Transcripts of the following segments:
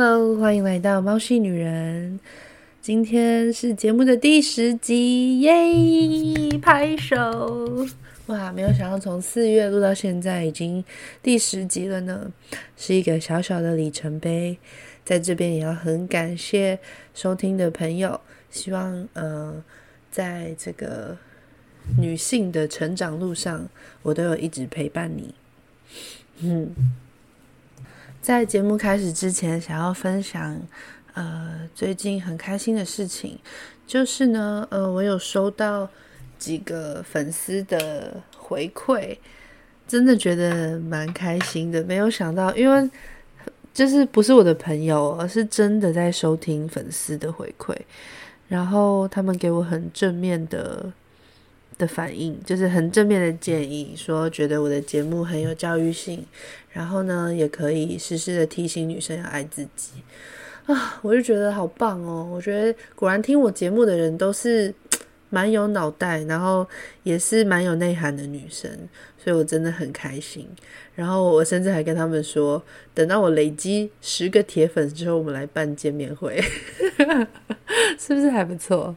Hello，欢迎来到猫系女人。今天是节目的第十集，耶！拍手！哇，没有想到从四月录到现在已经第十集了呢，是一个小小的里程碑。在这边也要很感谢收听的朋友，希望呃，在这个女性的成长路上，我都有一直陪伴你。嗯。在节目开始之前，想要分享，呃，最近很开心的事情，就是呢，呃，我有收到几个粉丝的回馈，真的觉得蛮开心的。没有想到，因为就是不是我的朋友，而是真的在收听粉丝的回馈，然后他们给我很正面的。的反应就是很正面的建议，说觉得我的节目很有教育性，然后呢，也可以时时的提醒女生要爱自己啊，我就觉得好棒哦！我觉得果然听我节目的人都是 蛮有脑袋，然后也是蛮有内涵的女生，所以我真的很开心。然后我甚至还跟他们说，等到我累积十个铁粉之后，我们来办见面会，是不是还不错？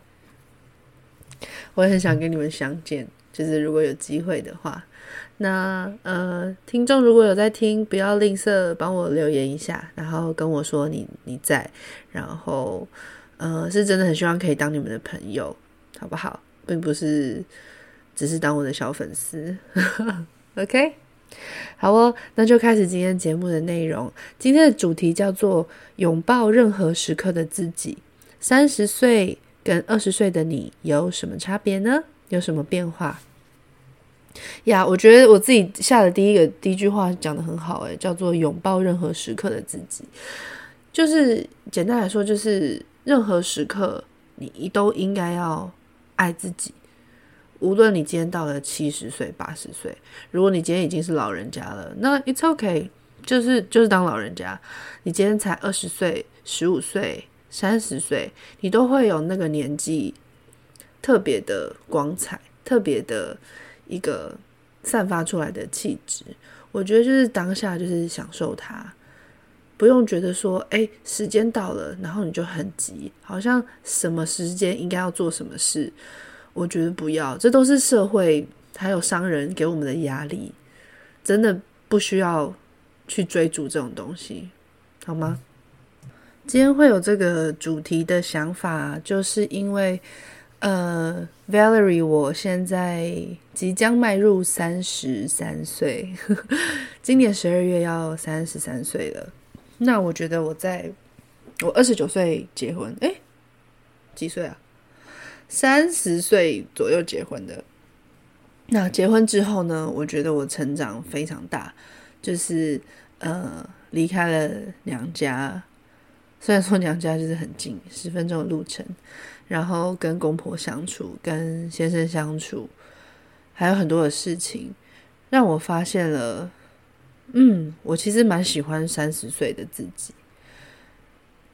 我也很想跟你们相见，就是如果有机会的话，那呃，听众如果有在听，不要吝啬帮我留言一下，然后跟我说你你在，然后呃，是真的很希望可以当你们的朋友，好不好？并不是只是当我的小粉丝，OK？好哦，那就开始今天节目的内容。今天的主题叫做拥抱任何时刻的自己，三十岁。跟二十岁的你有什么差别呢？有什么变化呀我觉得我自己下的第一个第一句话讲得很好，诶，叫做拥抱任何时刻的自己。就是简单来说，就是任何时刻你都应该要爱自己。无论你今天到了七十岁、八十岁，如果你今天已经是老人家了，那 it's okay，就是就是当老人家。你今天才二十岁、十五岁。三十岁，你都会有那个年纪特别的光彩，特别的一个散发出来的气质。我觉得就是当下就是享受它，不用觉得说，哎，时间到了，然后你就很急，好像什么时间应该要做什么事。我觉得不要，这都是社会还有商人给我们的压力，真的不需要去追逐这种东西，好吗？今天会有这个主题的想法，就是因为，呃，Valerie，我现在即将迈入三十三岁，今年十二月要三十三岁了。那我觉得我在我二十九岁结婚，诶，几岁啊？三十岁左右结婚的。那结婚之后呢？我觉得我成长非常大，就是呃，离开了娘家。虽然说娘家就是很近，十分钟的路程，然后跟公婆相处，跟先生相处，还有很多的事情，让我发现了，嗯，我其实蛮喜欢三十岁的自己。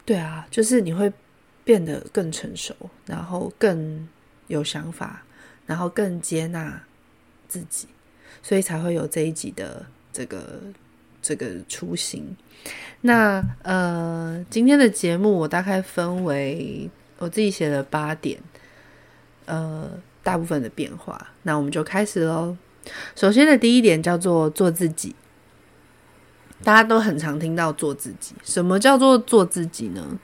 对啊，就是你会变得更成熟，然后更有想法，然后更接纳自己，所以才会有这一集的这个。这个雏形，那呃，今天的节目我大概分为我自己写了八点，呃，大部分的变化。那我们就开始喽。首先的第一点叫做做自己，大家都很常听到做自己。什么叫做做自己呢？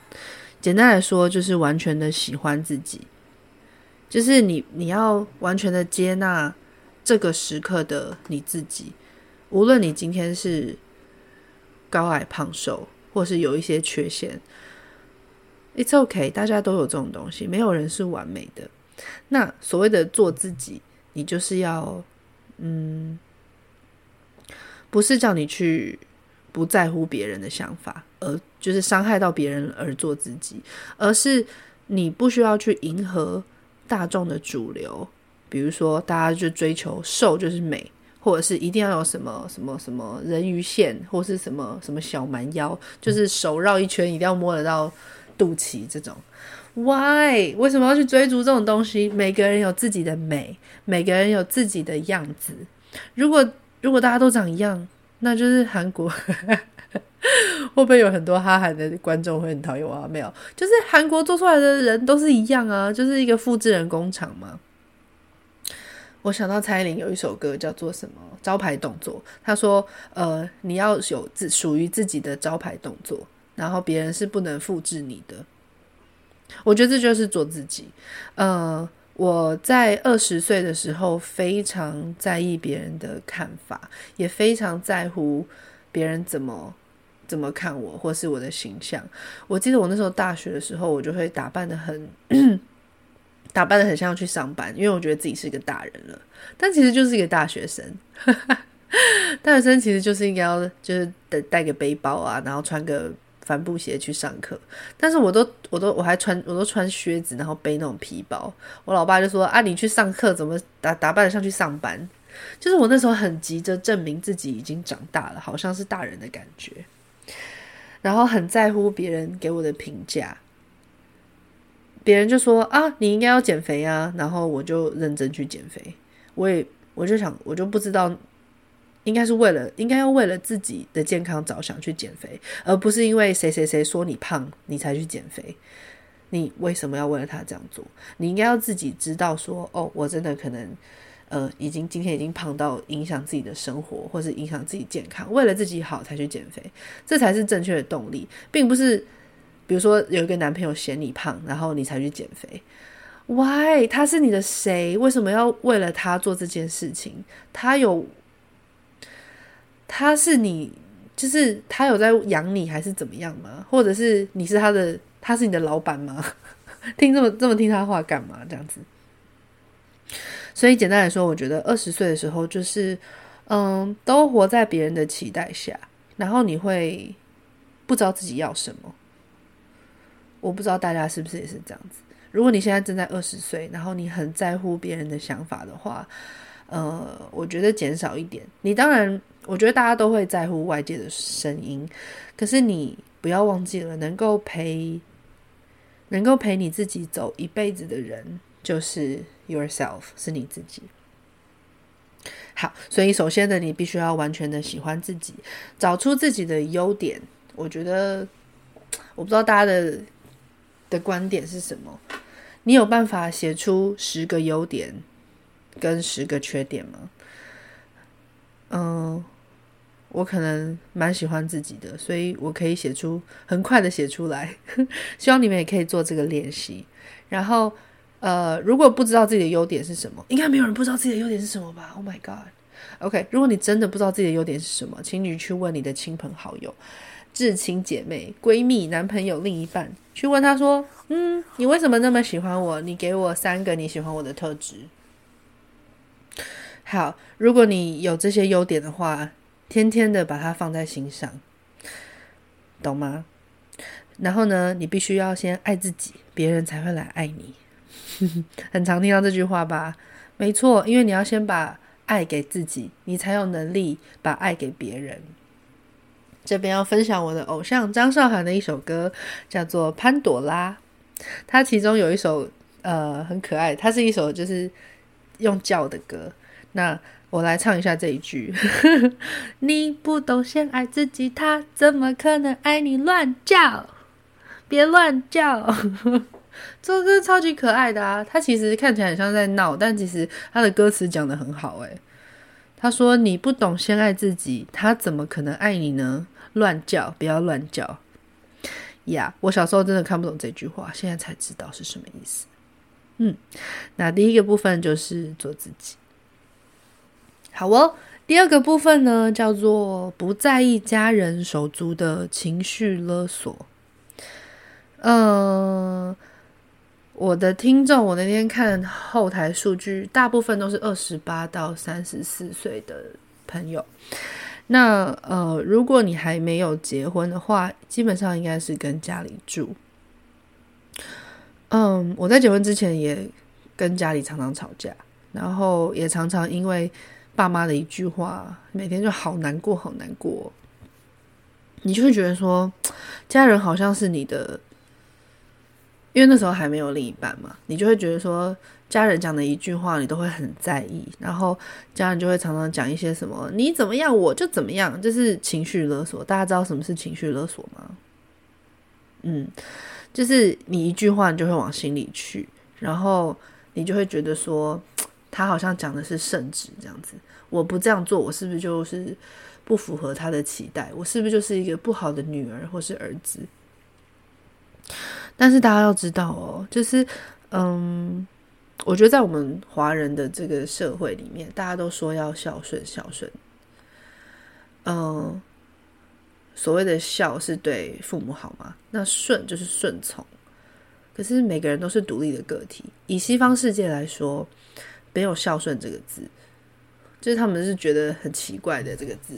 简单来说，就是完全的喜欢自己，就是你你要完全的接纳这个时刻的你自己，无论你今天是。高矮胖瘦，或是有一些缺陷，It's OK，大家都有这种东西，没有人是完美的。那所谓的做自己，你就是要，嗯，不是叫你去不在乎别人的想法，而就是伤害到别人而做自己，而是你不需要去迎合大众的主流，比如说大家就追求瘦就是美。或者是一定要有什么什么什么人鱼线，或是什么什么小蛮腰，就是手绕一圈一定要摸得到肚脐这种。Why？为什么要去追逐这种东西？每个人有自己的美，每个人有自己的样子。如果如果大家都长一样，那就是韩国 会不会有很多哈韩的观众会很讨厌我啊？没有，就是韩国做出来的人都是一样啊，就是一个复制人工厂嘛。我想到蔡依林有一首歌叫做什么招牌动作，她说：“呃，你要有自属于自己的招牌动作，然后别人是不能复制你的。”我觉得这就是做自己。呃，我在二十岁的时候非常在意别人的看法，也非常在乎别人怎么。怎么看我，或是我的形象？我记得我那时候大学的时候，我就会打扮得很，打扮得很像去上班，因为我觉得自己是一个大人了。但其实就是一个大学生，大学生其实就是应该要就是带带个背包啊，然后穿个帆布鞋去上课。但是我都我都我还穿我都穿靴子，然后背那种皮包。我老爸就说：“啊，你去上课怎么打打扮得像去上班？”就是我那时候很急着证明自己已经长大了，好像是大人的感觉。然后很在乎别人给我的评价，别人就说啊，你应该要减肥啊，然后我就认真去减肥。我也我就想，我就不知道，应该是为了应该要为了自己的健康着想去减肥，而不是因为谁谁谁说你胖你才去减肥。你为什么要为了他这样做？你应该要自己知道说，哦，我真的可能。呃，已经今天已经胖到影响自己的生活，或是影响自己健康，为了自己好才去减肥，这才是正确的动力，并不是比如说有一个男朋友嫌你胖，然后你才去减肥。Why？他是你的谁？为什么要为了他做这件事情？他有，他是你，就是他有在养你，还是怎么样吗？或者是你是他的，他是你的老板吗？听这么这么听他话干嘛？这样子。所以简单来说，我觉得二十岁的时候就是，嗯，都活在别人的期待下，然后你会不知道自己要什么。我不知道大家是不是也是这样子。如果你现在正在二十岁，然后你很在乎别人的想法的话，呃，我觉得减少一点。你当然，我觉得大家都会在乎外界的声音，可是你不要忘记了，能够陪，能够陪你自己走一辈子的人，就是。Yourself 是你自己。好，所以首先呢，你必须要完全的喜欢自己，找出自己的优点。我觉得，我不知道大家的的观点是什么。你有办法写出十个优点跟十个缺点吗？嗯，我可能蛮喜欢自己的，所以我可以写出很快的写出来。希望你们也可以做这个练习，然后。呃，如果不知道自己的优点是什么，应该没有人不知道自己的优点是什么吧？Oh my god！OK，、如果你真的不知道自己的优点是什么，请你去问你的亲朋好友、至亲姐妹、闺蜜、男朋友、另一半，去问他说：“嗯，你为什么那么喜欢我？你给我三个你喜欢我的特质。”好，如果你有这些优点的话，天天的把它放在心上，懂吗？然后呢，你必须要先爱自己，别人才会来爱你。很常听到这句话吧？没错，因为你要先把爱给自己，你才有能力把爱给别人。这边要分享我的偶像张韶涵的一首歌，叫做《潘朵拉》。它其中有一首呃很可爱，它是一首就是用叫的歌。那我来唱一下这一句：你不懂先爱自己，他怎么可能爱你？乱叫，别乱叫。这首歌超级可爱的啊！他其实看起来很像在闹，但其实他的歌词讲的很好。诶，他说：“你不懂先爱自己，他怎么可能爱你呢？”乱叫，不要乱叫呀我小时候真的看不懂这句话，现在才知道是什么意思。嗯，那第一个部分就是做自己。好哦，第二个部分呢，叫做不在意家人手足的情绪勒索。嗯。我的听众，我那天看后台数据，大部分都是二十八到三十四岁的朋友。那呃，如果你还没有结婚的话，基本上应该是跟家里住。嗯，我在结婚之前也跟家里常常吵架，然后也常常因为爸妈的一句话，每天就好难过，好难过。你就会觉得说，家人好像是你的。因为那时候还没有另一半嘛，你就会觉得说，家人讲的一句话，你都会很在意，然后家人就会常常讲一些什么“你怎么样，我就怎么样”，就是情绪勒索。大家知道什么是情绪勒索吗？嗯，就是你一句话，你就会往心里去，然后你就会觉得说，他好像讲的是圣旨这样子。我不这样做，我是不是就是不符合他的期待？我是不是就是一个不好的女儿或是儿子？但是大家要知道哦，就是嗯，我觉得在我们华人的这个社会里面，大家都说要孝顺孝顺。嗯，所谓的孝是对父母好吗？那顺就是顺从。可是每个人都是独立的个体。以西方世界来说，没有孝顺这个字，就是他们是觉得很奇怪的这个字。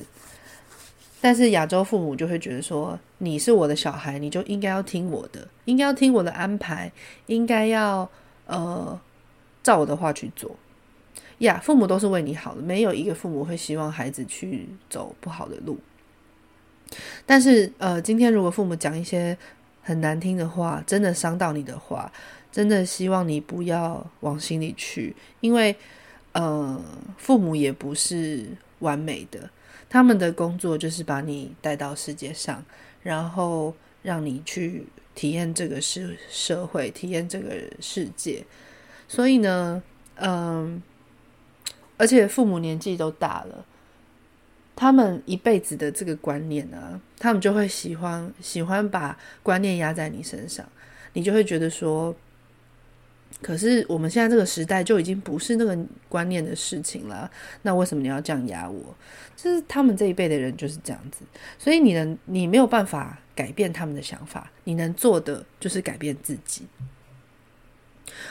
但是亚洲父母就会觉得说，你是我的小孩，你就应该要听我的，应该要听我的安排，应该要呃照我的话去做。呀，父母都是为你好的，没有一个父母会希望孩子去走不好的路。但是呃，今天如果父母讲一些很难听的话，真的伤到你的话，真的希望你不要往心里去，因为呃，父母也不是完美的。他们的工作就是把你带到世界上，然后让你去体验这个社社会，体验这个世界。所以呢，嗯，而且父母年纪都大了，他们一辈子的这个观念啊，他们就会喜欢喜欢把观念压在你身上，你就会觉得说。可是我们现在这个时代就已经不是那个观念的事情了，那为什么你要这样压我？就是他们这一辈的人就是这样子，所以你能，你没有办法改变他们的想法，你能做的就是改变自己。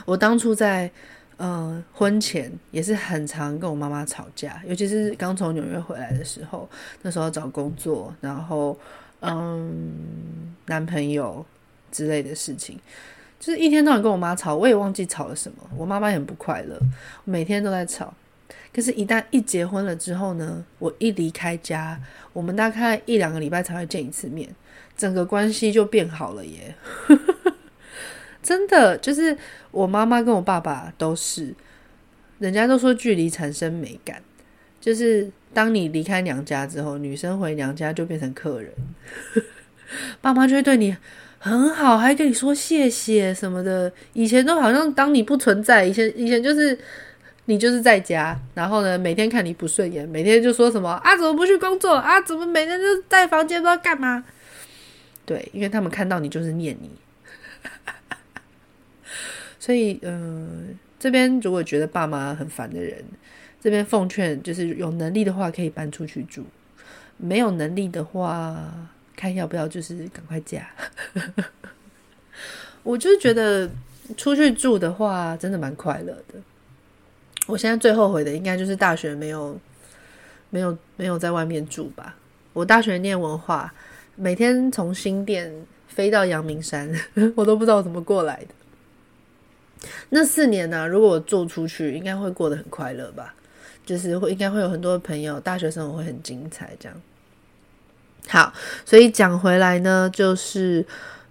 我当初在呃婚前也是很常跟我妈妈吵架，尤其是刚从纽约回来的时候，那时候找工作，然后嗯男朋友之类的事情。就是一天到晚跟我妈吵，我也忘记吵了什么。我妈妈也很不快乐，每天都在吵。可是，一旦一结婚了之后呢，我一离开家，我们大概一两个礼拜才会见一次面，整个关系就变好了耶。真的，就是我妈妈跟我爸爸都是，人家都说距离产生美感，就是当你离开娘家之后，女生回娘家就变成客人，爸妈就会对你。很好，还跟你说谢谢什么的。以前都好像当你不存在，以前以前就是你就是在家，然后呢，每天看你不顺眼，每天就说什么啊，怎么不去工作啊？怎么每天就在房间不知道干嘛？对，因为他们看到你就是念你。所以，嗯、这边如果觉得爸妈很烦的人，这边奉劝就是有能力的话可以搬出去住，没有能力的话。看要不要，就是赶快嫁。我就是觉得出去住的话，真的蛮快乐的。我现在最后悔的，应该就是大学没有、没有、没有在外面住吧。我大学念文化，每天从新店飞到阳明山，我都不知道怎么过来的。那四年呢、如果我做出去，应该会过得很快乐吧？就是会，应该会有很多朋友，大学生活会很精彩，这样。好，所以讲回来呢，就是，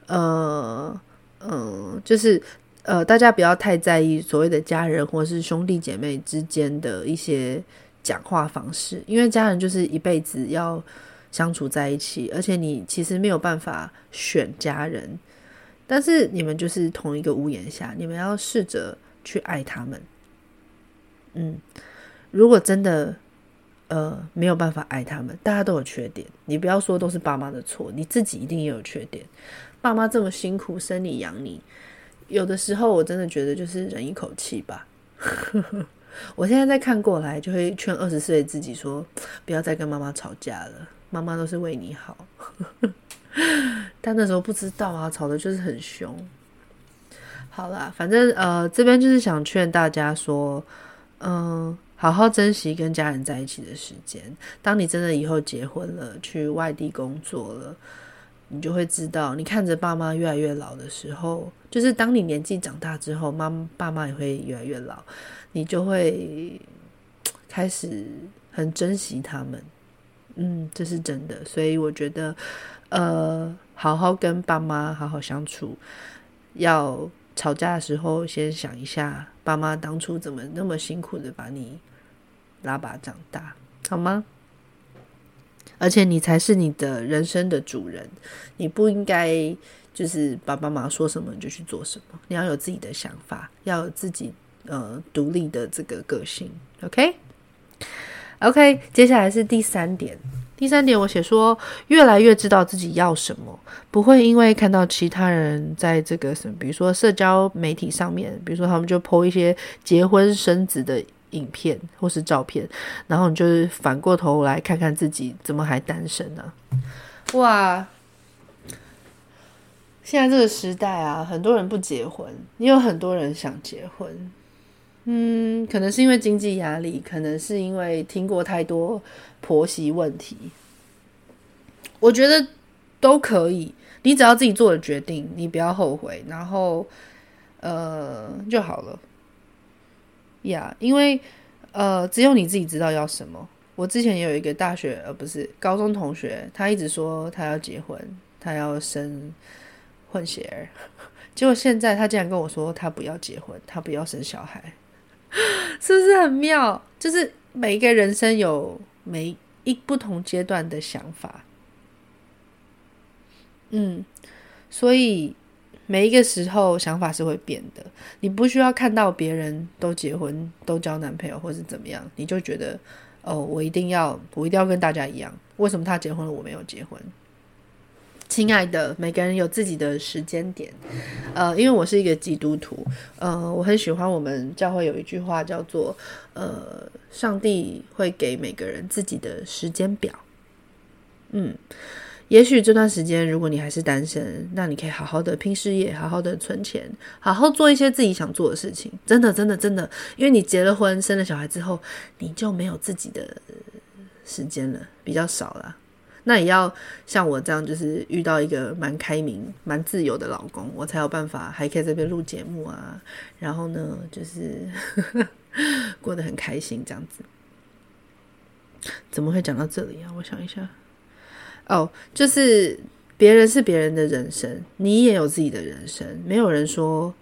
呃，嗯、呃，就是，呃，大家不要太在意所谓的家人或是兄弟姐妹之间的一些讲话方式，因为家人就是一辈子要相处在一起，而且你其实没有办法选家人，但是你们就是同一个屋檐下，你们要试着去爱他们。嗯，如果真的。呃，没有办法爱他们，大家都有缺点。你不要说都是爸妈的错，你自己一定也有缺点。爸妈这么辛苦生你养你，有的时候我真的觉得就是忍一口气吧。我现在再看过来，就会劝二十岁自己说，不要再跟妈妈吵架了，妈妈都是为你好。但那时候不知道啊，吵的就是很凶。好啦，反正呃，这边就是想劝大家说，嗯、好好珍惜跟家人在一起的时间。当你真的以后结婚了，去外地工作了，你就会知道，你看着爸妈越来越老的时候，就是当你年纪长大之后，妈爸妈也会越来越老，你就会开始很珍惜他们。嗯，这是真的。所以我觉得，呃，好好跟爸妈好好相处，要吵架的时候，先想一下爸妈当初怎么那么辛苦的把你拉拔长大，好吗？而且你才是你的人生的主人，你不应该就是爸爸妈妈说什么就去做什么，你要有自己的想法，要有自己呃独立的这个个性。，OK？、OK，接下来是第三点。第三点，我写说，越来越知道自己要什么，不会因为看到其他人在这个什么，比如说社交媒体上面，比如说他们就 po 一些结婚生子的影片或是照片，然后你就是反过头来看看自己怎么还单身呢？哇！现在这个时代啊，很多人不结婚，也有很多人想结婚。嗯，可能是因为经济压力，可能是因为听过太多婆媳问题。我觉得都可以，你只要自己做了决定，你不要后悔，然后呃就好了。呀、因为呃只有你自己知道要什么。我之前有一个大学呃不是高中同学，他一直说他要结婚，他要生混血儿，结果现在他竟然跟我说他不要结婚，他不要生小孩。是不是很妙？就是每一个人生有每一不同阶段的想法，嗯，所以每一个时候想法是会变的。你不需要看到别人都结婚、都交男朋友或是怎么样，你就觉得哦，我一定要，我一定要跟大家一样。为什么他结婚了，我没有结婚？亲爱的，每个人有自己的时间点，呃，因为我是一个基督徒，呃，我很喜欢我们教会有一句话叫做，呃，上帝会给每个人自己的时间表。嗯，也许这段时间如果你还是单身，那你可以好好的拼事业，好好的存钱，好好做一些自己想做的事情。真的，真的，真的，因为你结了婚，生了小孩之后，你就没有自己的时间了，比较少了。那也要像我这样，就是遇到一个蛮开明、蛮自由的老公，我才有办法还可以在这边录节目啊。然后呢，就是 过得很开心这样子。怎么会讲到这里啊？我想一下。哦，就是别人是别人的人生，你也有自己的人生。没有人说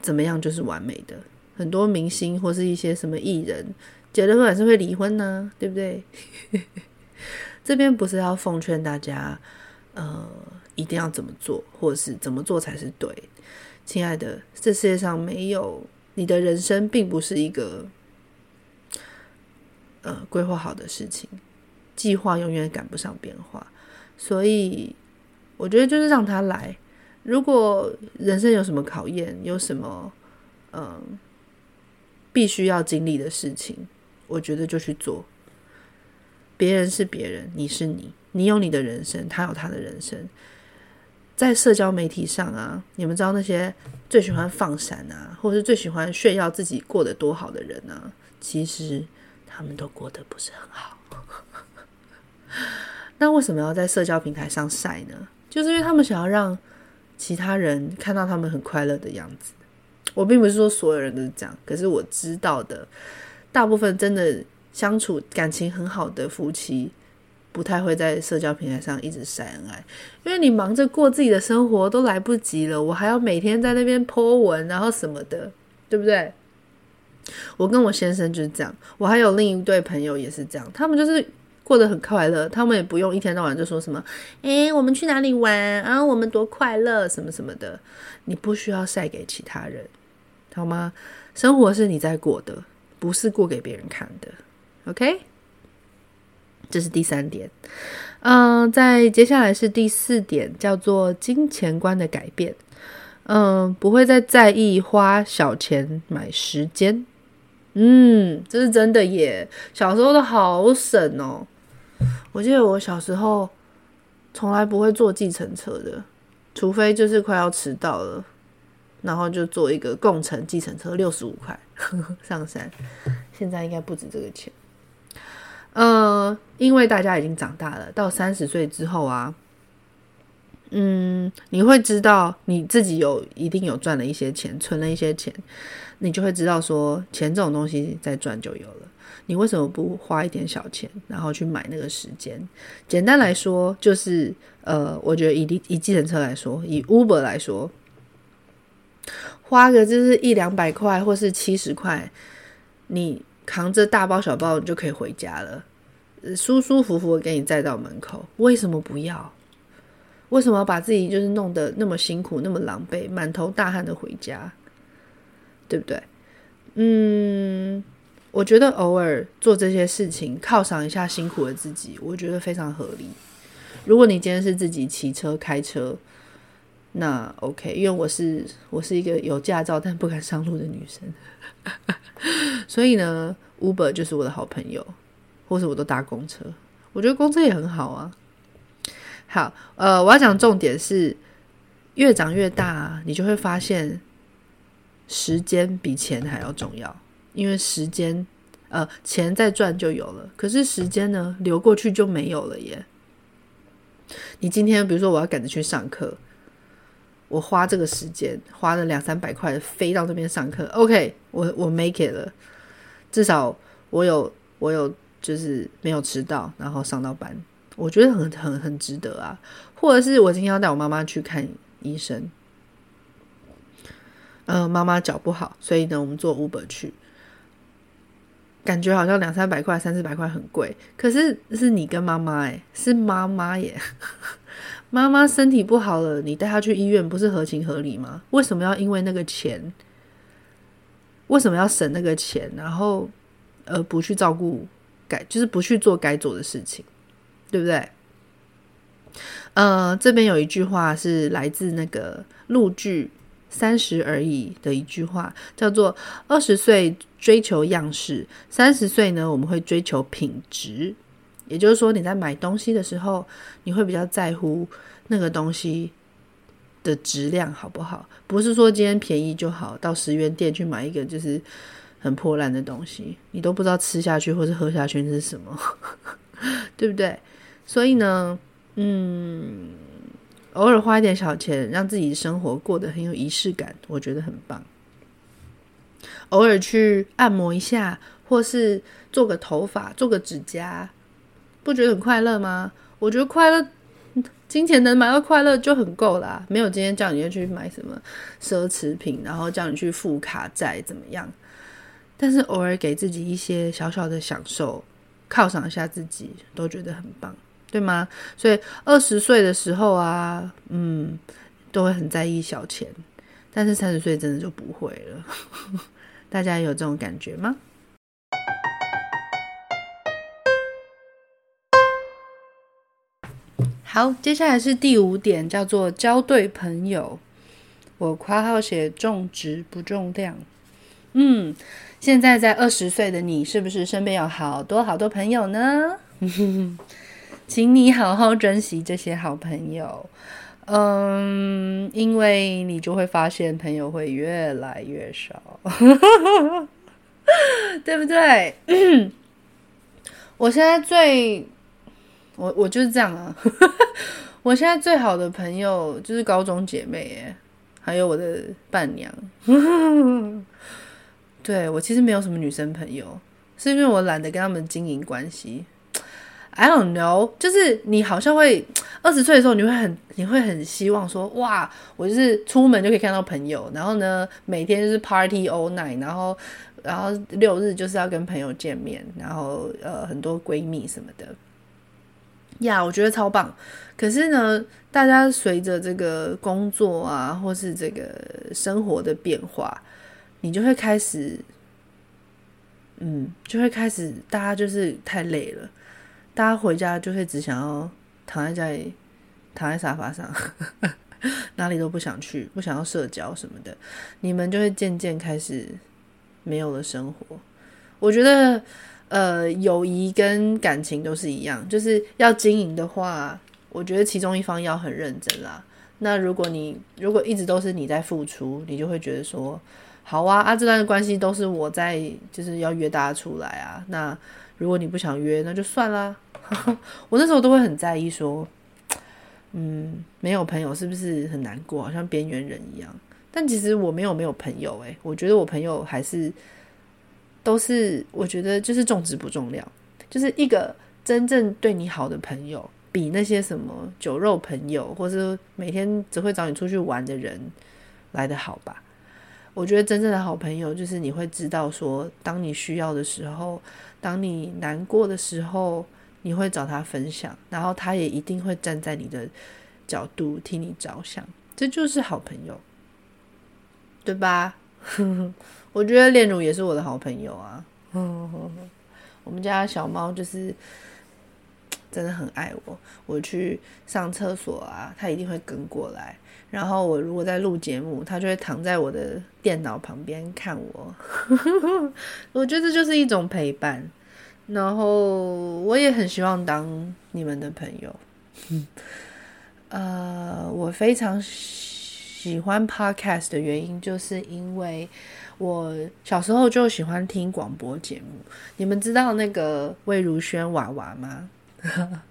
怎么样就是完美的。很多明星或是一些什么艺人结了婚还是会离婚呢，对不对？这边不是要奉劝大家，呃，一定要怎么做，或者是怎么做才是对。亲爱的，这世界上没有你的人生，并不是一个呃规划好的事情，计划永远赶不上变化。所以，我觉得就是让他来。如果人生有什么考验，有什么嗯、呃、必须要经历的事情，我觉得就去做。别人是别人，你是你，你有你的人生，他有他的人生。在社交媒体上啊，你们知道那些最喜欢放闪啊，或者是最喜欢炫耀自己过得多好的人啊，其实他们都过得不是很好。那为什么要在社交平台上晒呢？就是因为他们想要让其他人看到他们很快乐的样子。我并不是说所有人都是这样，可是我知道的大部分真的。相处感情很好的夫妻，不太会在社交平台上一直晒恩爱，因为你忙着过自己的生活都来不及了，我还要每天在那边 po 文，然后什么的，对不对？我跟我先生就是这样，我还有另一对朋友也是这样，他们就是过得很快乐，他们也不用一天到晚就说什么，诶，我们去哪里玩啊？我们多快乐，什么什么的，你不需要晒给其他人，好吗？生活是你在过的，不是过给别人看的。OK，这是第三点。嗯、呃，在接下来是第四点，叫做金钱观的改变。嗯、不会再在意花小钱买时间。嗯，这是真的耶。小时候都好省哦。我记得我小时候从来不会坐计程车的，除非就是快要迟到了，然后就坐一个共乘计程车，六十五块 上山。现在应该不止这个钱。呃，因为大家已经长大了，到三十岁之后啊，嗯，你会知道你自己有一定有赚了一些钱，存了一些钱，你就会知道说，钱这种东西再赚就有了。你为什么不花一点小钱，然后去买那个时间？简单来说，就是呃，我觉得以以计程车来说，以 Uber 来说，花个就是一两百块或是七十块，你扛着大包小包，就可以回家了，舒舒服服的给你载到门口。为什么不要？为什么要把自己就是弄得那么辛苦、那么狼狈、满头大汗的回家？对不对？嗯，我觉得偶尔做这些事情，犒赏一下辛苦的自己，我觉得非常合理。如果你今天是自己骑车开车，那 OK，因为我是我是一个有驾照但不敢上路的女生，所以呢，Uber 就是我的好朋友，或是我都搭公车，我觉得公车也很好啊。好，呃，我要讲重点是，越长越大，你就会发现。时间比钱还要重要，因为时间，呃，钱再赚就有了，可是时间呢，流过去就没有了耶。你今天比如说我要赶着去上课，我花这个时间花了两三百块飞到那边上课，OK，我我 make it 了，至少我有我有就是没有迟到，然后上到班，我觉得很很很值得啊。或者是我今天要带我妈妈去看医生。呃，妈妈脚不好，所以呢，我们坐 Uber 去，感觉好像两三百块、三四百块很贵，可是是你跟妈妈诶，是妈妈耶，妈妈身体不好了，你带她去医院，不是合情合理吗？为什么要因为那个钱？为什么要省那个钱，然后呃不去照顾该，就是不去做该做的事情，对不对？呃，这边有一句话是来自那个陆剧。三十而已的一句话叫做“二十岁追求样式，三十岁呢，我们会追求品质”。也就是说，你在买东西的时候，你会比较在乎那个东西的质量好不好？不是说今天便宜就好，到十元店去买一个就是很破烂的东西，你都不知道吃下去或是喝下去是什么，对不对？所以呢，嗯。偶尔花一点小钱，让自己生活过得很有仪式感，我觉得很棒。偶尔去按摩一下，或是做个头发、做个指甲，不觉得很快乐吗？我觉得快乐，金钱能买到快乐就很够啦。没有今天叫你要去买什么奢侈品，然后叫你去付卡债怎么样？但是偶尔给自己一些小小的享受，犒赏一下自己，都觉得很棒。对吗？所以二十岁的时候啊，嗯，都会很在意小钱，但是三十岁真的就不会了。大家有这种感觉吗？好，接下来是第五点，叫做交对朋友。我括号写重质不重量。嗯，现在在二十岁的你，是不是身边有好多好多朋友呢？请你好好珍惜这些好朋友，嗯，因为你就会发现朋友会越来越少，对不对？我现在最，我我就是这样啊，我现在最好的朋友就是高中姐妹耶，还有我的伴娘。对，我其实没有什么女生朋友，是因为我懒得跟他们经营关系。I don't know，就是你好像会二十岁的时候，你会很你会很希望说，哇，我就是出门就可以看到朋友，然后呢，每天就是 party all night，然后然后六日就是要跟朋友见面，然后呃很多闺蜜什么的，呀，我觉得超棒。可是呢，大家随着这个工作啊，或是这个生活的变化，你就会开始，嗯，就会开始大家就是太累了。大家回家就会只想要躺在家里，躺在沙发上，哪里都不想去，不想要社交什么的。你们就会渐渐开始没有了生活。我觉得，呃，友谊跟感情都是一样，就是要经营的话，我觉得其中一方要很认真啦。那如果你如果一直都是你在付出，你就会觉得说，好啊，啊，这段关系都是我在，就是要约大家出来啊。那如果你不想约，那就算啦。我那时候都会很在意，说，嗯，没有朋友是不是很难过，好像边缘人一样？但其实我没有没有朋友，诶，我觉得我朋友还是都是，我觉得就是重质不重量，就是一个真正对你好的朋友，比那些什么酒肉朋友，或是每天只会找你出去玩的人来的好吧？我觉得真正的好朋友就是你会知道说，当你需要的时候，当你难过的时候，你会找他分享，然后他也一定会站在你的角度替你着想，这就是好朋友，对吧？我觉得炼乳也是我的好朋友啊。我们家小猫就是 真的很爱我，我去上厕所啊，它一定会跟过来。然后我如果在录节目，它就会躺在我的电脑旁边看我。我觉得这就是一种陪伴。然后我也很希望当你们的朋友。呃，我非常喜欢 podcast 的原因，就是因为我小时候就喜欢听广播节目。你们知道那个魏如萱娃娃吗？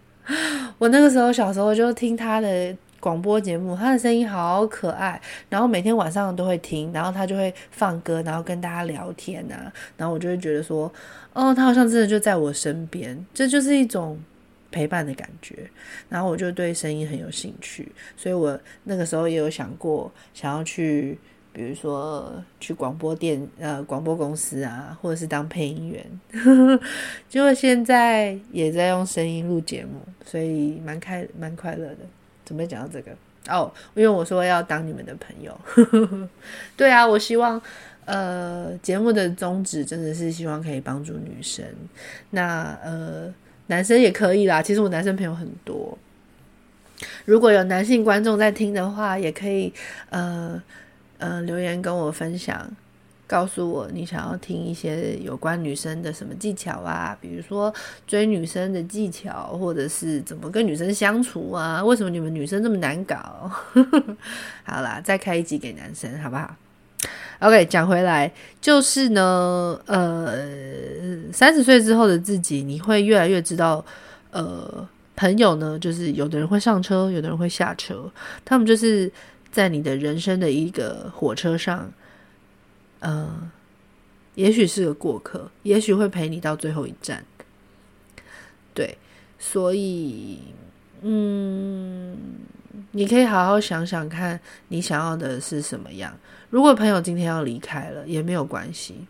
我那个时候小时候就听她的。广播节目，他的声音好可爱，然后每天晚上都会听，然后他就会放歌，然后跟大家聊天啊，然后我就会觉得说，哦，他好像真的就在我身边，这就是一种陪伴的感觉，然后我就对声音很有兴趣，所以我那个时候也有想过想要去，比如说去广播电呃广播公司啊，或者是当配音员，结果现在也在用声音录节目，所以蛮开蛮快乐的。准备讲到这个。哦，因为我说要当你们的朋友，对啊，我希望呃节目的宗旨真的是希望可以帮助女生，那呃男生也可以啦，其实我男生朋友很多，如果有男性观众在听的话，也可以呃呃留言跟我分享。告诉我你想要听一些有关女生的什么技巧啊，比如说追女生的技巧，或者是怎么跟女生相处啊？为什么你们女生这么难搞？好啦，再开一集给男生，好不好？OK，讲回来就是呢，呃，三十岁之后的自己，你会越来越知道，呃，朋友呢，就是有的人会上车，有的人会下车，他们就是在你的人生的一个火车上。呃，也许是个过客，也许会陪你到最后一站。对，所以，嗯，你可以好好想想看，你想要的是什么样。如果朋友今天要离开了，也没有关系。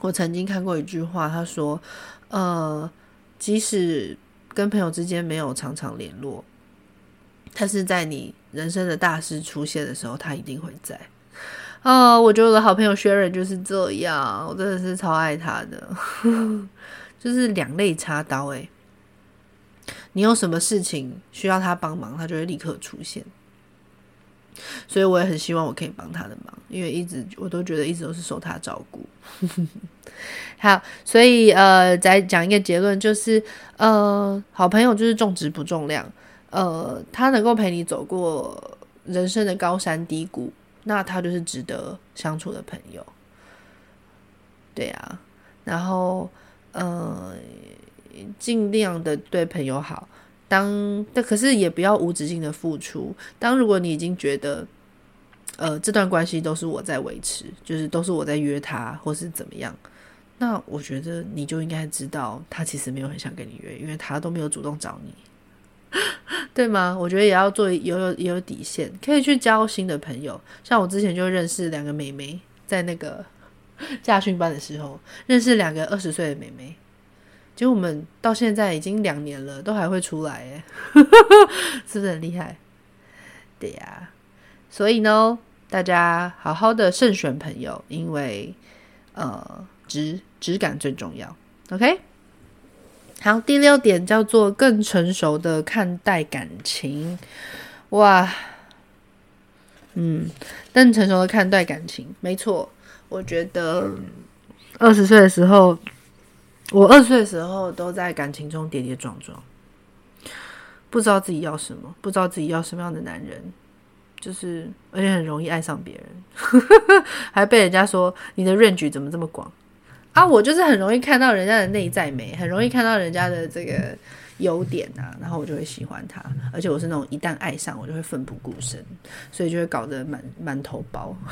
我曾经看过一句话，他说：“呃，即使跟朋友之间没有常常联络，但是在你人生的大事出现的时候，他一定会在。”哦，我觉得我的好朋友学人就是这样，我真的是超爱他的，就是两肋插刀诶，你有什么事情需要他帮忙，他就会立刻出现。所以我也很希望我可以帮他的忙，因为一直我都觉得一直都是受他照顾。好，所以呃，再讲一个结论，就是呃，好朋友就是重质不重量，呃，他能够陪你走过人生的高山低谷。那他就是值得相处的朋友，对啊，然后呃，尽量的对朋友好，当但可是也不要无止境的付出。当如果你已经觉得，呃，这段关系都是我在维持，就是都是我在约他，或是怎么样，那我觉得你就应该知道，他其实没有很想跟你约，因为他都没有主动找你。对吗？我觉得也要做有有也有底线，可以去交新的朋友。像我之前就认识两个妹妹，在那个 驾训班的时候认识两个二十岁的妹妹，结果我们到现在已经两年了，都还会出来，哎，是不是很厉害？对呀，所以呢，大家好好的慎选朋友，因为呃质质感最重要。OK。好，第六点叫做更成熟的看待感情。哇，嗯，更成熟的看待感情，没错。我觉得二十岁的时候，我二十岁的时候都在感情中跌跌撞撞，不知道自己要什么，不知道自己要什么样的男人，就是而且很容易爱上别人，还被人家说你的 range 怎么这么广。啊，我就是很容易看到人家的内在美，很容易看到人家的这个优点啊，然后我就会喜欢他，而且我是那种一旦爱上我就会奋不顾身，所以就会搞得满满头包。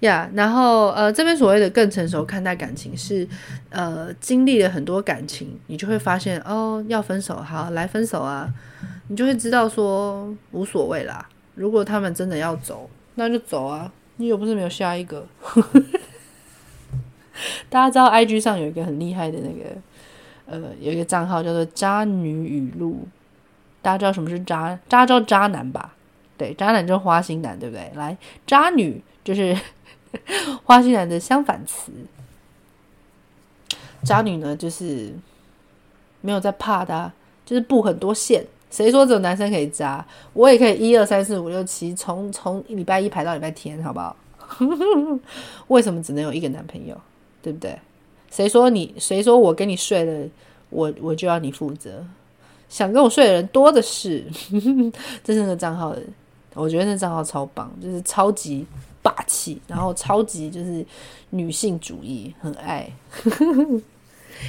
呀、然后呃，这边所谓的更成熟看待感情是，呃，经历了很多感情，你就会发现哦，要分手，好，来分手啊，你就会知道说无所谓啦。如果他们真的要走，那就走啊，你又不是没有下一个。大家知道 IG 上有一个很厉害的那个，呃，有一个账号叫做“渣女语录”。大家知道什么是渣？大家知道渣男吧？对，渣男就是花心男，对不对？来，渣女就是 花心男的相反词。渣女呢，就是没有在怕的，就是布很多线。谁说只有男生可以渣？我也可以一二三四五六七，从从礼拜一排到礼拜天，好不好？为什么只能有一个男朋友？对不对？谁说你？谁说我跟你睡了，我我就要你负责？想跟我睡的人多的是。这是那个账号的，我觉得那账号超棒，就是超级霸气，然后超级就是女性主义，很爱。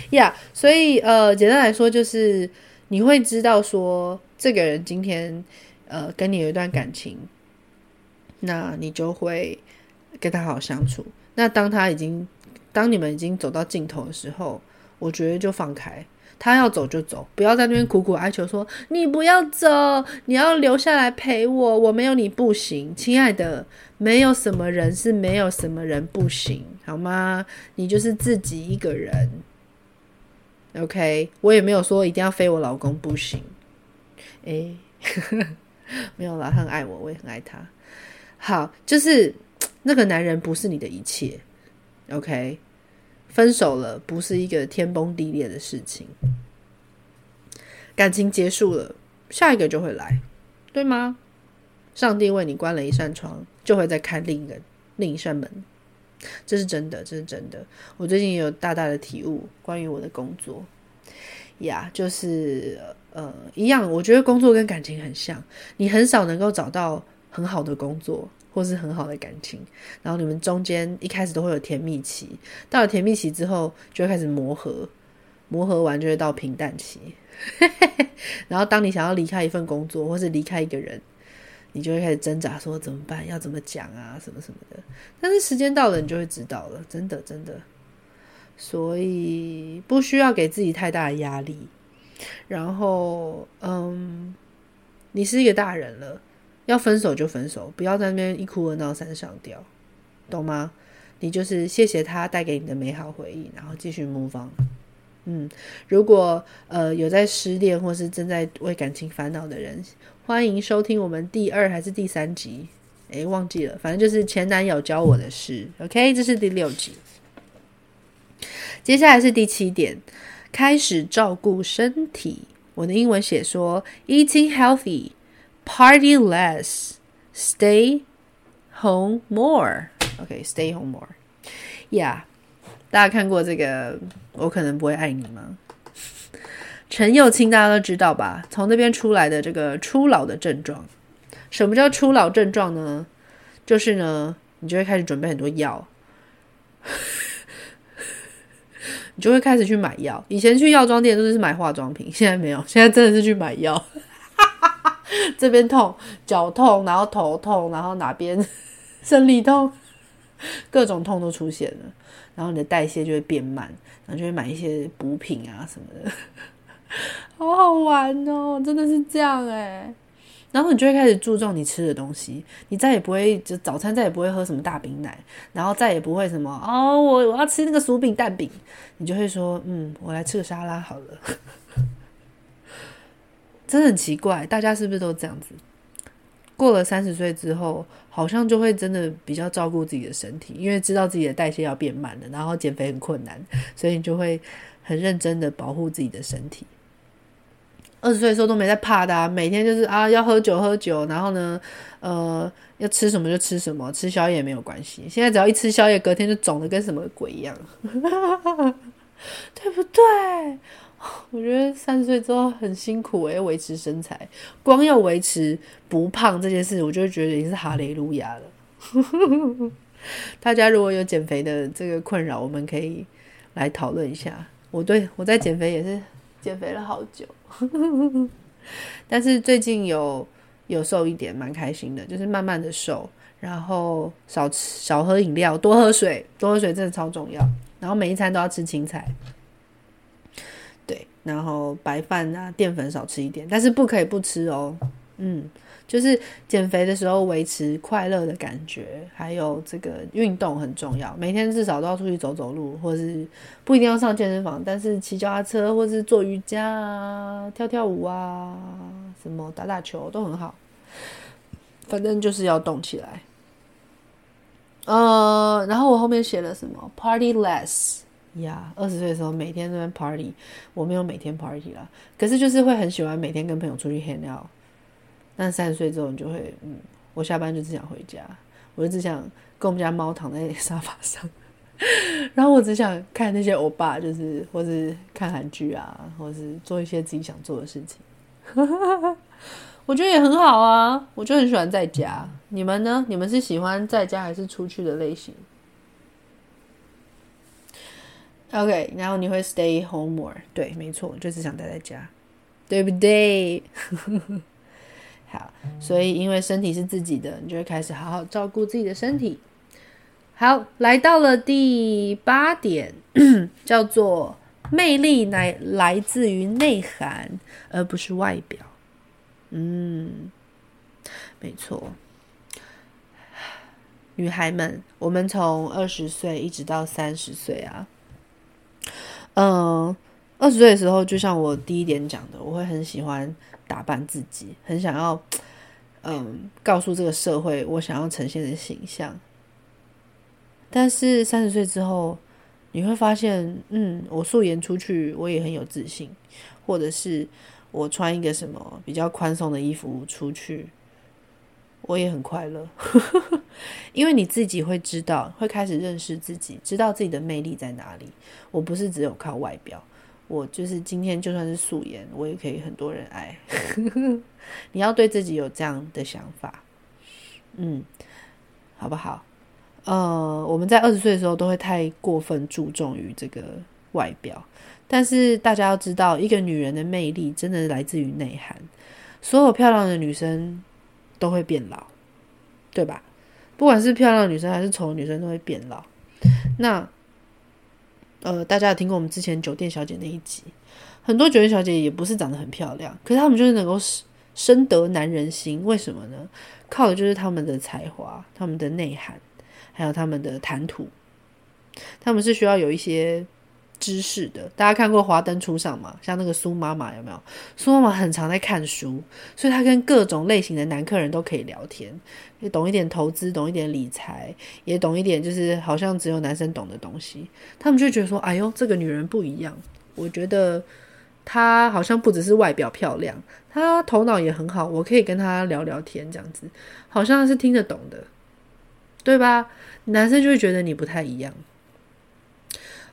呀，yeah, 所以呃，简单来说就是你会知道说，这个人今天呃跟你有一段感情，那你就会跟他好好相处。那当他已经当你们已经走到尽头的时候，我觉得就放开，他要走就走，不要在那边苦苦哀求说你不要走，你要留下来陪我，我没有你不行，亲爱的，没有什么人是没有什么人不行，好吗？你就是自己一个人，OK，我也没有说一定要非我老公不行，诶，没有啦，他很爱我，我也很爱他，好，就是那个男人不是你的一切，OK。分手了，不是一个天崩地裂的事情。感情结束了，下一个就会来，对吗？上帝为你关了一扇窗，就会再开另一个另一扇门。这是真的，这是真的。我最近也有大大的体悟，关于我的工作呀就是呃一样。我觉得工作跟感情很像，你很少能够找到很好的工作。或是很好的感情，然后你们中间一开始都会有甜蜜期，到了甜蜜期之后就会开始磨合，磨合完就会到平淡期。然后当你想要离开一份工作，或是离开一个人，你就会开始挣扎，说怎么办？要怎么讲啊？什么什么的。但是时间到了，你就会知道了，真的真的。所以不需要给自己太大的压力。然后，嗯，你是一个大人了。要分手就分手，不要在那边一哭二闹三上吊，懂吗？你就是谢谢他带给你的美好回忆，然后继续 move on。嗯，如果呃有在失恋或是正在为感情烦恼的人，欢迎收听我们第二还是第三集？诶，忘记了，反正就是前男友教我的事。OK，这是第六集。接下来是第七点，开始照顾身体。我的英文写说 eating healthy。Party less, stay home more. Okay, stay home more. Yeah，大家看过这个？我可能不会爱你吗？陈又青大家都知道吧？从那边出来的这个初老的症状，什么叫初老症状呢？就是呢，你就会开始准备很多药，你就会开始去买药。以前去药妆店都是买化妆品，现在没有，现在真的是去买药。这边痛，脚痛，然后头痛，然后哪边 生理痛，各种痛都出现了，然后你的代谢就会变慢，然后就会买一些补品啊什么的，好好玩哦，真的是这样哎。然后你就会开始注重你吃的东西，你再也不会就早餐再也不会喝什么大饼奶，然后再也不会什么哦，我我要吃那个薯饼蛋饼，你就会说嗯，我来吃个沙拉好了。真的很奇怪，大家是不是都这样子？过了三十岁之后，好像就会真的比较照顾自己的身体，因为知道自己的代谢要变慢了，然后减肥很困难，所以你就会很认真的保护自己的身体。二十岁的时候都没在怕的，每天就是啊要喝酒喝酒，然后呢，呃要吃什么就吃什么，吃宵夜没有关系。现在只要一吃宵夜，隔天就肿得跟什么鬼一样，对不对？我觉得三十岁之后很辛苦诶，要维持身材，光要维持不胖这件事，我就觉得已经是哈雷路亚了。大家如果有减肥的这个困扰，我们可以来讨论一下。我对我在减肥也是减肥了好久，但是最近有有瘦一点，蛮开心的，就是慢慢的瘦，然后少吃少喝饮料，多喝水，多喝水真的超重要。然后每一餐都要吃青菜。然后白饭啊，淀粉少吃一点，但是不可以不吃哦。嗯，就是减肥的时候维持快乐的感觉，还有这个运动很重要，每天至少都要出去走走路，或是不一定要上健身房，但是骑脚踏车或是做瑜伽啊、跳跳舞啊、什么打打球都很好，反正就是要动起来。呃，然后我后面写了什么？Party less。呀，二十岁的时候每天都在 party，我没有每天 party 啦，可是就是会很喜欢每天跟朋友出去 hang out。但三十岁之后，你就会，嗯，我下班就只想回家，我就只想跟我们家猫躺在沙发上，然后我只想看那些欧巴，就是或是看韩剧啊，或是做一些自己想做的事情。我觉得也很好啊，我就很喜欢在家。你们呢？你们是喜欢在家还是出去的类型？OK，然后你会 stay home more，对，没错，就是想待在家，对不对？好，所以因为身体是自己的，你就会开始好好照顾自己的身体。好，来到了第八点，叫做魅力来来自于内涵，而不是外表。嗯，没错。女孩们，我们从二十岁一直到三十岁啊。嗯，二十岁的时候，就像我第一点讲的，我会很喜欢打扮自己，很想要，嗯，告诉这个社会我想要呈现的形象。但是三十岁之后，你会发现，嗯，我素颜出去，我也很有自信，或者是我穿一个什么比较宽松的衣服出去，我也很快乐。因为你自己会知道，会开始认识自己，知道自己的魅力在哪里。我不是只有靠外表，我就是今天就算是素颜，我也可以很多人爱。你要对自己有这样的想法，嗯，好不好？呃，我们在二十岁的时候都会太过分注重于这个外表，但是大家要知道，一个女人的魅力真的是来自于内涵。所有漂亮的女生都会变老，对吧？不管是漂亮女生还是丑女生，都会变老。那，呃，大家有听过我们之前酒店小姐那一集？很多酒店小姐也不是长得很漂亮，可是她们就是能够深得男人心。为什么呢？靠的就是他们的才华、他们的内涵，还有他们的谈吐。他们是需要有一些。知识的，大家看过《华灯初上》吗？像那个苏妈妈有没有？苏妈妈很常在看书，所以她跟各种类型的男客人都可以聊天，也懂一点投资，懂一点理财，也懂一点就是好像只有男生懂的东西。他们就觉得说：“哎呦，这个女人不一样。”我觉得她好像不只是外表漂亮，她头脑也很好。我可以跟她聊聊天，这样子好像是听得懂的，对吧？男生就会觉得你不太一样。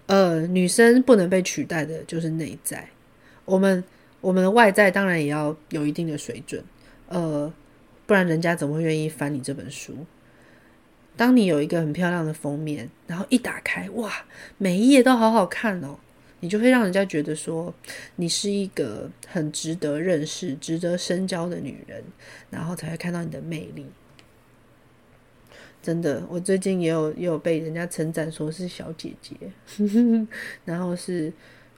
呃，女生不能被取代的就是内在。我们我们的外在当然也要有一定的水准，呃，不然人家怎么会愿意翻你这本书？当你有一个很漂亮的封面，然后一打开，哇，每一页都好好看哦，你就会让人家觉得说你是一个很值得认识、值得深交的女人，然后才会看到你的魅力。真的，我最近也有也有被人家称赞说是小姐姐，然后是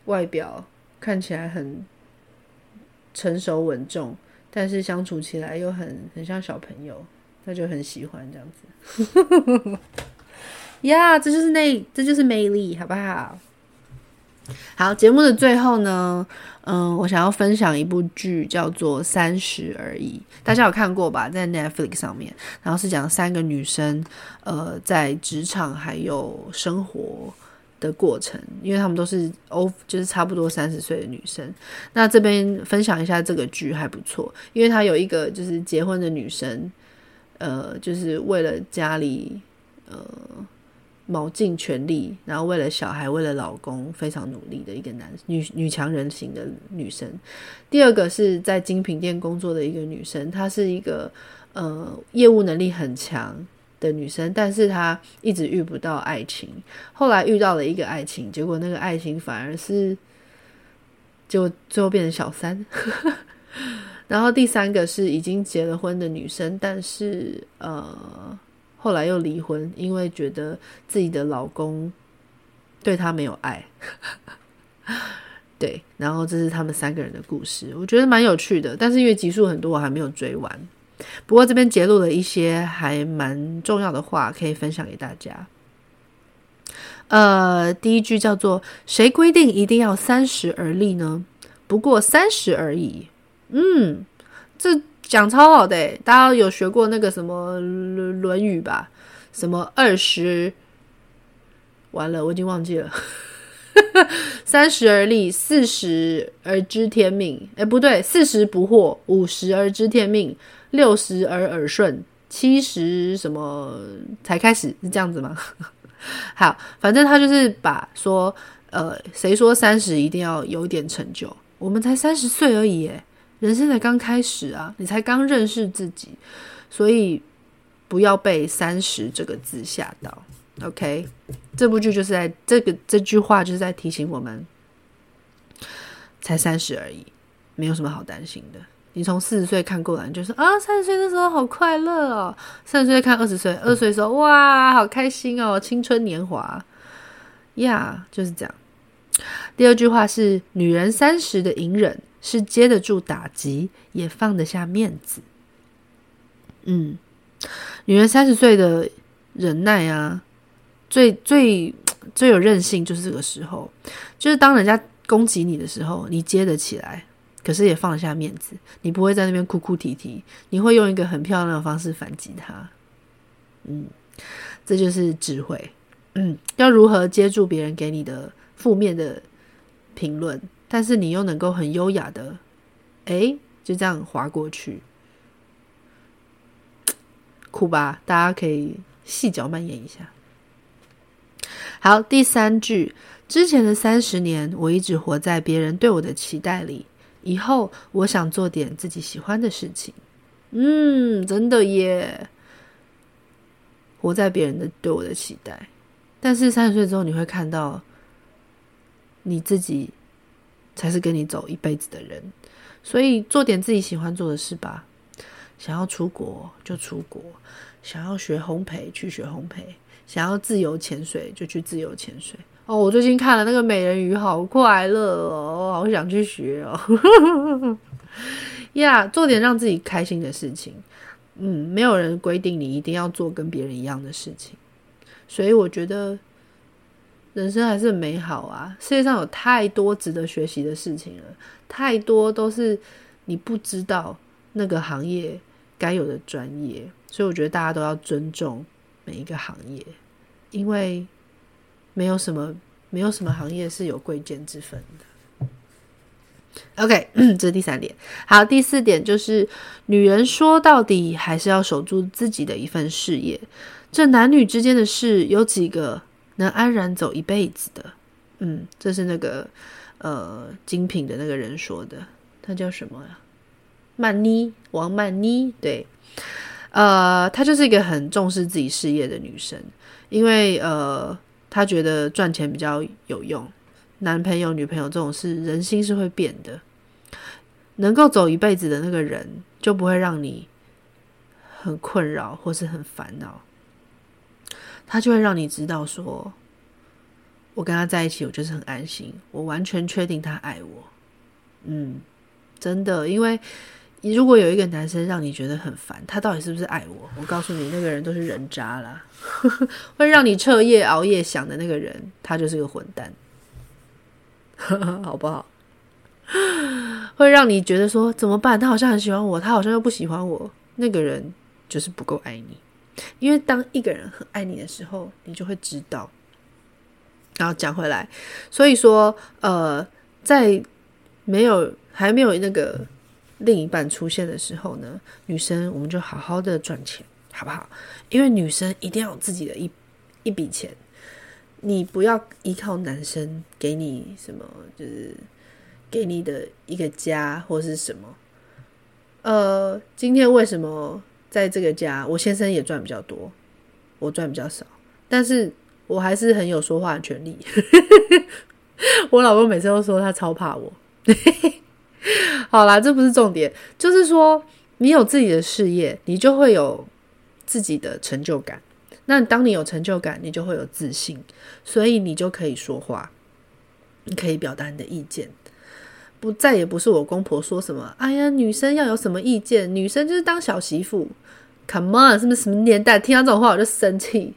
外表看起来很成熟稳重，但是相处起来又很很像小朋友，他就很喜欢这样子。呀，yeah, 这就是那这就是魅力，好不好？好，节目的最后呢，嗯，我想要分享一部剧，叫做《三十而已》，大家有看过吧？在 Netflix 上面，然后是讲三个女生，呃，在职场还有生活的过程，因为她们都是欧，就是差不多三十岁的女生。那这边分享一下这个剧还不错，因为她有一个就是结婚的女生，呃，就是为了家里，呃。卯尽全力，然后为了小孩，为了老公，非常努力的一个男女女强人型的女生。第二个是在精品店工作的一个女生，她是一个呃业务能力很强的女生，但是她一直遇不到爱情。后来遇到了一个爱情，结果那个爱情反而是就最后变成小三。然后第三个是已经结了婚的女生，但是呃。后来又离婚，因为觉得自己的老公对她没有爱。对，然后这是他们三个人的故事，我觉得蛮有趣的。但是因为集数很多，我还没有追完。不过这边节录了一些还蛮重要的话，可以分享给大家。呃，第一句叫做“谁规定一定要三十而立呢？不过三十而已。”嗯，这讲超好的，大家有学过那个什么《论语》吧？什么二十？完了，我已经忘记了。三十而立，四十而知天命。诶，不对，四十不惑，五十而知天命，六十而耳顺，七十什么才开始？是这样子吗？好，反正他就是把说，呃，谁说三十一定要有点成就？我们才三十岁而已，耶，人生才刚开始啊，你才刚认识自己，所以不要被三十这个字吓到。OK，这部剧就是在这个这句话就是在提醒我们，才三十而已，没有什么好担心的。你从四十岁看过来，你就说啊，三十岁那时候好快乐哦。三十岁看二十岁，二十岁的时候哇，好开心哦，青春年华呀就是这样。第二句话是：女人三十的隐忍，是接得住打击，也放得下面子。嗯，女人三十岁的忍耐啊，最最最有韧性，就是这个时候，就是当人家攻击你的时候，你接得起来。可是也放得下面子，你不会在那边哭哭啼啼，你会用一个很漂亮的方式反击他。嗯，这就是智慧。嗯，要如何接住别人给你的负面的评论，但是你又能够很优雅的，诶，就这样滑过去。苦吧，大家可以细嚼慢咽一下。好，第三句，之前的三十年，我一直活在别人对我的期待里。以后我想做点自己喜欢的事情，嗯，真的耶，活在别人的对我的期待。但是三十岁之后，你会看到你自己才是跟你走一辈子的人，所以做点自己喜欢做的事吧。想要出国就出国，想要学烘焙去学烘焙，想要自由潜水就去自由潜水。哦，我最近看了那个美人鱼，好快乐哦，好想去学哦。呀，做点让自己开心的事情。嗯，没有人规定你一定要做跟别人一样的事情，所以我觉得人生还是很美好啊。世界上有太多值得学习的事情了，太多都是你不知道那个行业该有的专业，所以我觉得大家都要尊重每一个行业，因为。没有什么，没有什么行业是有贵贱之分的。OK，这是第三点。好，第四点就是，女人说到底还是要守住自己的一份事业。这男女之间的事，有几个能安然走一辈子的？嗯，这是那个呃精品的那个人说的，他叫什么呀？曼妮，王曼妮。对，呃，她就是一个很重视自己事业的女生，因为呃。她觉得赚钱比较有用，男朋友、女朋友这种事，人心是会变的。能够走一辈子的那个人，就不会让你很困扰或是很烦恼。他就会让你知道说，我跟他在一起，我就是很安心，我完全确定他爱我。嗯，真的，因为。如果有一个男生让你觉得很烦，他到底是不是爱我？我告诉你，那个人都是人渣啦，会让你彻夜熬夜想的那个人，他就是个混蛋，好不好？会让你觉得说怎么办？他好像很喜欢我，他好像又不喜欢我，那个人就是不够爱你。因为当一个人很爱你的时候，你就会知道。然后讲回来，所以说，呃，在没有还没有那个。另一半出现的时候呢，女生我们就好好的赚钱，好不好？因为女生一定要有自己的一一笔钱，你不要依靠男生给你什么，就是给你的一个家或是什么。呃，今天为什么在这个家，我先生也赚比较多，我赚比较少，但是我还是很有说话的权利。我老公每次都说他超怕我。好啦，这不是重点，就是说你有自己的事业，你就会有自己的成就感。那当你有成就感，你就会有自信，所以你就可以说话，你可以表达你的意见。不再也不是我公婆说什么，哎呀，女生要有什么意见，女生就是当小媳妇。Come on，是不是什么年代？听到这种话我就生气。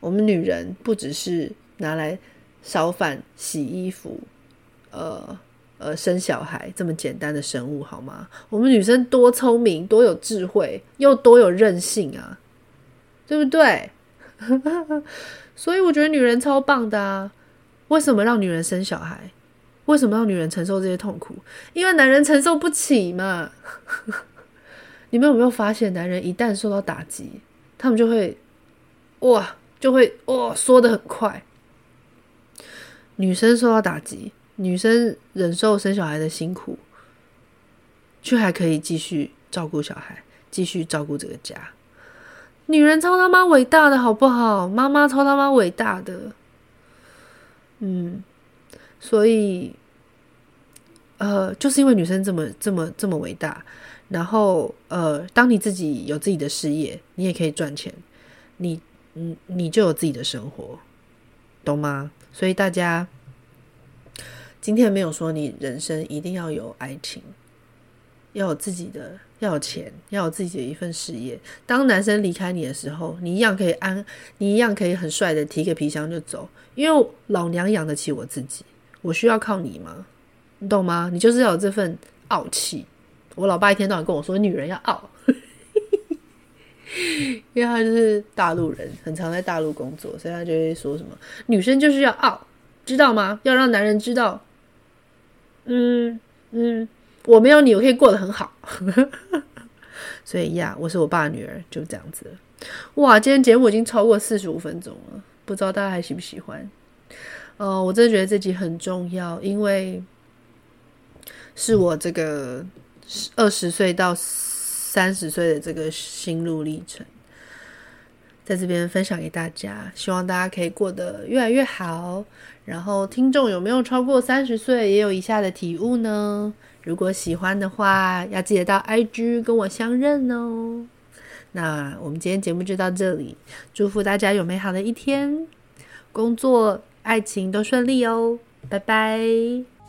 我们女人不只是拿来烧饭、洗衣服、呃呃生小孩这么简单的生物，好吗？我们女生多聪明、多有智慧，又多有韧性啊，对不对？所以我觉得女人超棒的啊！为什么让女人生小孩？为什么让女人承受这些痛苦？因为男人承受不起嘛。你们有没有发现，男人一旦受到打击，他们就会哇，就会哇，缩得很快。女生受到打击，女生忍受生小孩的辛苦，却还可以继续照顾小孩，继续照顾这个家。女人超他妈伟大的，好不好？妈妈超他妈伟大的。嗯，所以，呃，就是因为女生这么这么这么伟大。然后，呃，当你自己有自己的事业，你也可以赚钱，你，你，你就有自己的生活，懂吗？所以大家今天没有说你人生一定要有爱情，要有自己的，要有钱，要有自己的一份事业。当男生离开你的时候，你一样可以安，你一样可以很帅的提个皮箱就走，因为老娘养得起我自己，我需要靠你吗？你懂吗？你就是要有这份傲气。我老爸一天到晚跟我说，女人要傲，因为他就是大陆人，很常在大陆工作，所以他就会说什么女生就是要傲，知道吗？要让男人知道，嗯嗯，我没有你，我可以过得很好。所以呀，我是我爸的女儿，就这样子。哇，今天节目已经超过四十五分钟了，不知道大家还喜不喜欢？呃，我真的觉得这集很重要，因为是我这个。二十岁到三十岁的这个心路历程，在这边分享给大家，希望大家可以过得越来越好。然后，听众有没有超过三十岁，也有以下的体悟呢？如果喜欢的话，要记得到 IG 跟我相认哦。那我们今天节目就到这里，祝福大家有美好的一天，工作、爱情都顺利哦，拜拜。